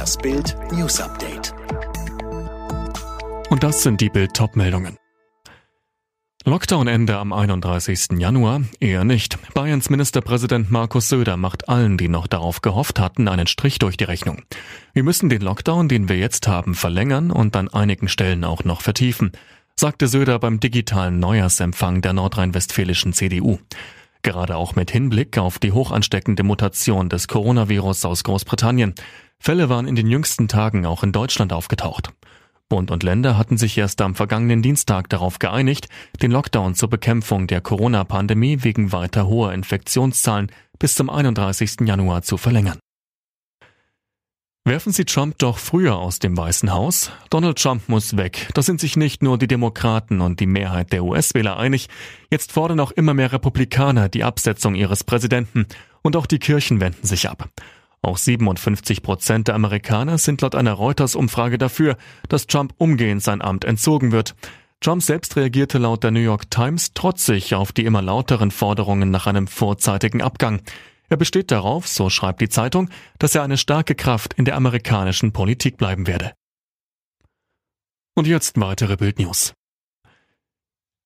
Das Bild News Update. Und das sind die Bild meldungen Lockdown-Ende am 31. Januar? Eher nicht. Bayerns Ministerpräsident Markus Söder macht allen, die noch darauf gehofft hatten, einen Strich durch die Rechnung. Wir müssen den Lockdown, den wir jetzt haben, verlängern und an einigen Stellen auch noch vertiefen, sagte Söder beim digitalen Neujahrsempfang der nordrhein-westfälischen CDU. Gerade auch mit Hinblick auf die hochansteckende Mutation des Coronavirus aus Großbritannien. Fälle waren in den jüngsten Tagen auch in Deutschland aufgetaucht. Bund und Länder hatten sich erst am vergangenen Dienstag darauf geeinigt, den Lockdown zur Bekämpfung der Corona-Pandemie wegen weiter hoher Infektionszahlen bis zum 31. Januar zu verlängern. Werfen Sie Trump doch früher aus dem Weißen Haus? Donald Trump muss weg. Da sind sich nicht nur die Demokraten und die Mehrheit der US-Wähler einig. Jetzt fordern auch immer mehr Republikaner die Absetzung ihres Präsidenten. Und auch die Kirchen wenden sich ab. Auch 57 Prozent der Amerikaner sind laut einer Reuters-Umfrage dafür, dass Trump umgehend sein Amt entzogen wird. Trump selbst reagierte laut der New York Times trotzig auf die immer lauteren Forderungen nach einem vorzeitigen Abgang. Er besteht darauf, so schreibt die Zeitung, dass er eine starke Kraft in der amerikanischen Politik bleiben werde. Und jetzt weitere Bildnews.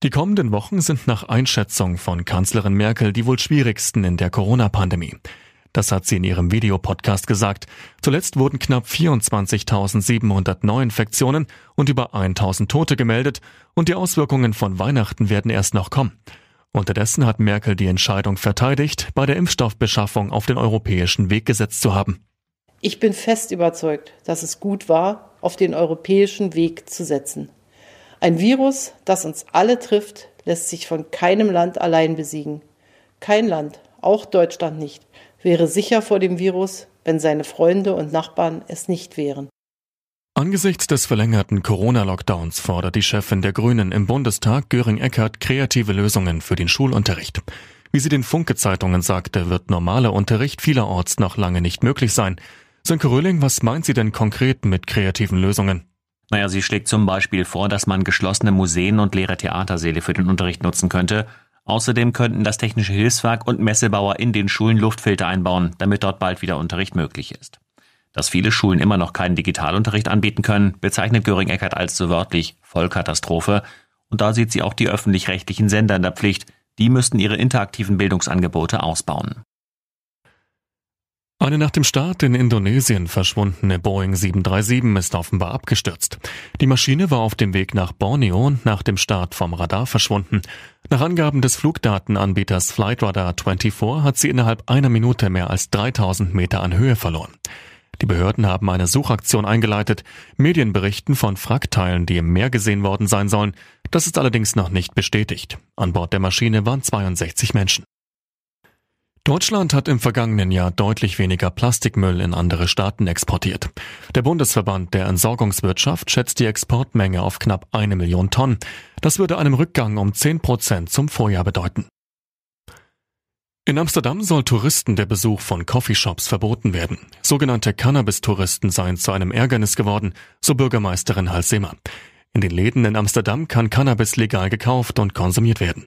Die kommenden Wochen sind nach Einschätzung von Kanzlerin Merkel die wohl schwierigsten in der Corona-Pandemie. Das hat sie in ihrem Videopodcast gesagt. Zuletzt wurden knapp 24.700 Neuinfektionen und über 1.000 Tote gemeldet und die Auswirkungen von Weihnachten werden erst noch kommen. Unterdessen hat Merkel die Entscheidung verteidigt, bei der Impfstoffbeschaffung auf den europäischen Weg gesetzt zu haben. Ich bin fest überzeugt, dass es gut war, auf den europäischen Weg zu setzen. Ein Virus, das uns alle trifft, lässt sich von keinem Land allein besiegen. Kein Land, auch Deutschland nicht, wäre sicher vor dem Virus, wenn seine Freunde und Nachbarn es nicht wären. Angesichts des verlängerten Corona-Lockdowns fordert die Chefin der Grünen im Bundestag Göring Eckert kreative Lösungen für den Schulunterricht. Wie sie den Funke-Zeitungen sagte, wird normaler Unterricht vielerorts noch lange nicht möglich sein. Sönke Röhling, was meint sie denn konkret mit kreativen Lösungen? Naja, sie schlägt zum Beispiel vor, dass man geschlossene Museen und leere Theatersäle für den Unterricht nutzen könnte. Außerdem könnten das Technische Hilfswerk und Messebauer in den Schulen Luftfilter einbauen, damit dort bald wieder Unterricht möglich ist. Dass viele Schulen immer noch keinen Digitalunterricht anbieten können, bezeichnet Göring-Eckert als so wörtlich Vollkatastrophe. Und da sieht sie auch die öffentlich-rechtlichen Sender in der Pflicht. Die müssten ihre interaktiven Bildungsangebote ausbauen. Eine nach dem Start in Indonesien verschwundene Boeing 737 ist offenbar abgestürzt. Die Maschine war auf dem Weg nach Borneo und nach dem Start vom Radar verschwunden. Nach Angaben des Flugdatenanbieters Flightradar 24 hat sie innerhalb einer Minute mehr als 3000 Meter an Höhe verloren. Die Behörden haben eine Suchaktion eingeleitet. Medien berichten von Wrackteilen, die im Meer gesehen worden sein sollen. Das ist allerdings noch nicht bestätigt. An Bord der Maschine waren 62 Menschen. Deutschland hat im vergangenen Jahr deutlich weniger Plastikmüll in andere Staaten exportiert. Der Bundesverband der Entsorgungswirtschaft schätzt die Exportmenge auf knapp eine Million Tonnen. Das würde einem Rückgang um 10 Prozent zum Vorjahr bedeuten. In Amsterdam soll Touristen der Besuch von Coffeeshops verboten werden. Sogenannte Cannabis-Touristen seien zu einem Ärgernis geworden, so Bürgermeisterin Halsemer. In den Läden in Amsterdam kann Cannabis legal gekauft und konsumiert werden.